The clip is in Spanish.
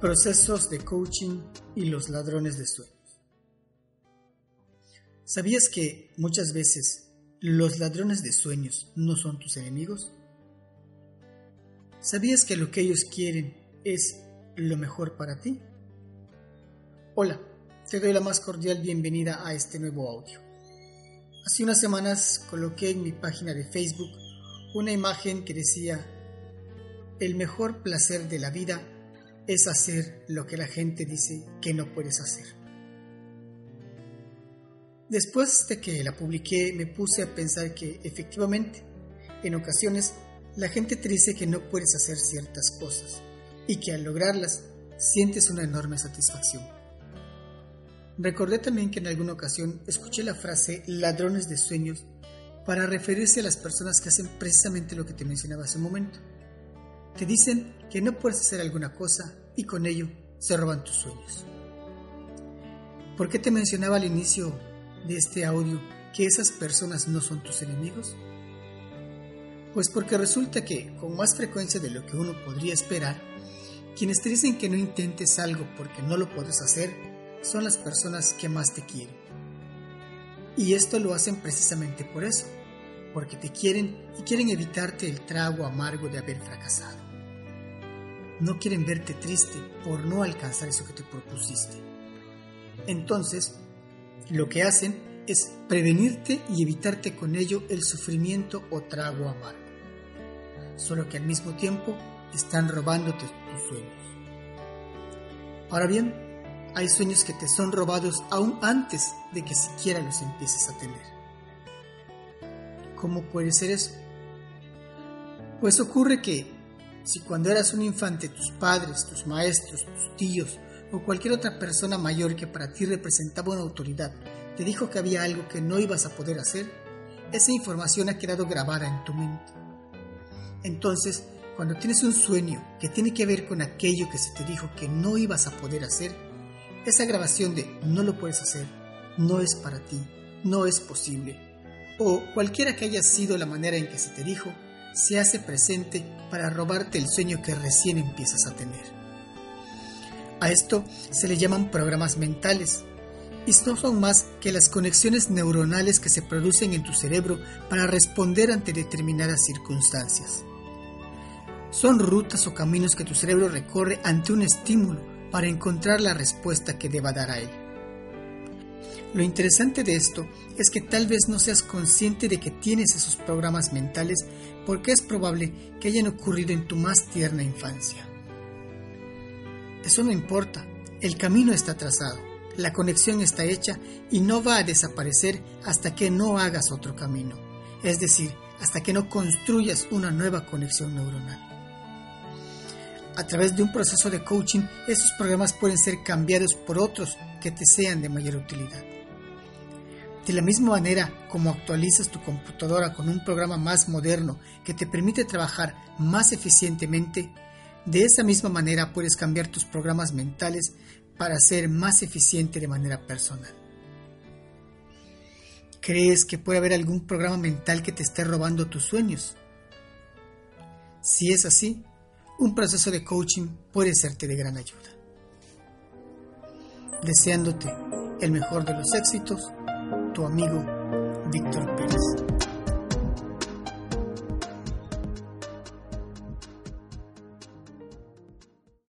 Procesos de coaching y los ladrones de sueños. ¿Sabías que muchas veces los ladrones de sueños no son tus enemigos? ¿Sabías que lo que ellos quieren es lo mejor para ti? Hola, te doy la más cordial bienvenida a este nuevo audio. Hace unas semanas coloqué en mi página de Facebook una imagen que decía, el mejor placer de la vida es hacer lo que la gente dice que no puedes hacer. Después de que la publiqué me puse a pensar que efectivamente, en ocasiones, la gente te dice que no puedes hacer ciertas cosas y que al lograrlas sientes una enorme satisfacción. Recordé también que en alguna ocasión escuché la frase ladrones de sueños para referirse a las personas que hacen precisamente lo que te mencionaba hace un momento. Te dicen que no puedes hacer alguna cosa y con ello se roban tus sueños. ¿Por qué te mencionaba al inicio de este audio que esas personas no son tus enemigos? Pues porque resulta que, con más frecuencia de lo que uno podría esperar, quienes te dicen que no intentes algo porque no lo puedes hacer son las personas que más te quieren. Y esto lo hacen precisamente por eso, porque te quieren y quieren evitarte el trago amargo de haber fracasado no quieren verte triste por no alcanzar eso que te propusiste. Entonces, lo que hacen es prevenirte y evitarte con ello el sufrimiento o trago amargo. Solo que al mismo tiempo están robándote tus sueños. Ahora bien, hay sueños que te son robados aún antes de que siquiera los empieces a tener. ¿Cómo puede ser eso? Pues ocurre que si cuando eras un infante tus padres, tus maestros, tus tíos o cualquier otra persona mayor que para ti representaba una autoridad te dijo que había algo que no ibas a poder hacer, esa información ha quedado grabada en tu mente. Entonces, cuando tienes un sueño que tiene que ver con aquello que se te dijo que no ibas a poder hacer, esa grabación de no lo puedes hacer, no es para ti, no es posible, o cualquiera que haya sido la manera en que se te dijo, se hace presente para robarte el sueño que recién empiezas a tener. A esto se le llaman programas mentales, y no son más que las conexiones neuronales que se producen en tu cerebro para responder ante determinadas circunstancias. Son rutas o caminos que tu cerebro recorre ante un estímulo para encontrar la respuesta que deba dar a él. Lo interesante de esto es que tal vez no seas consciente de que tienes esos programas mentales porque es probable que hayan ocurrido en tu más tierna infancia. Eso no importa, el camino está trazado, la conexión está hecha y no va a desaparecer hasta que no hagas otro camino, es decir, hasta que no construyas una nueva conexión neuronal. A través de un proceso de coaching, esos programas pueden ser cambiados por otros que te sean de mayor utilidad. De la misma manera como actualizas tu computadora con un programa más moderno que te permite trabajar más eficientemente, de esa misma manera puedes cambiar tus programas mentales para ser más eficiente de manera personal. ¿Crees que puede haber algún programa mental que te esté robando tus sueños? Si es así, un proceso de coaching puede serte de gran ayuda. Deseándote el mejor de los éxitos, tu amigo Víctor Pérez.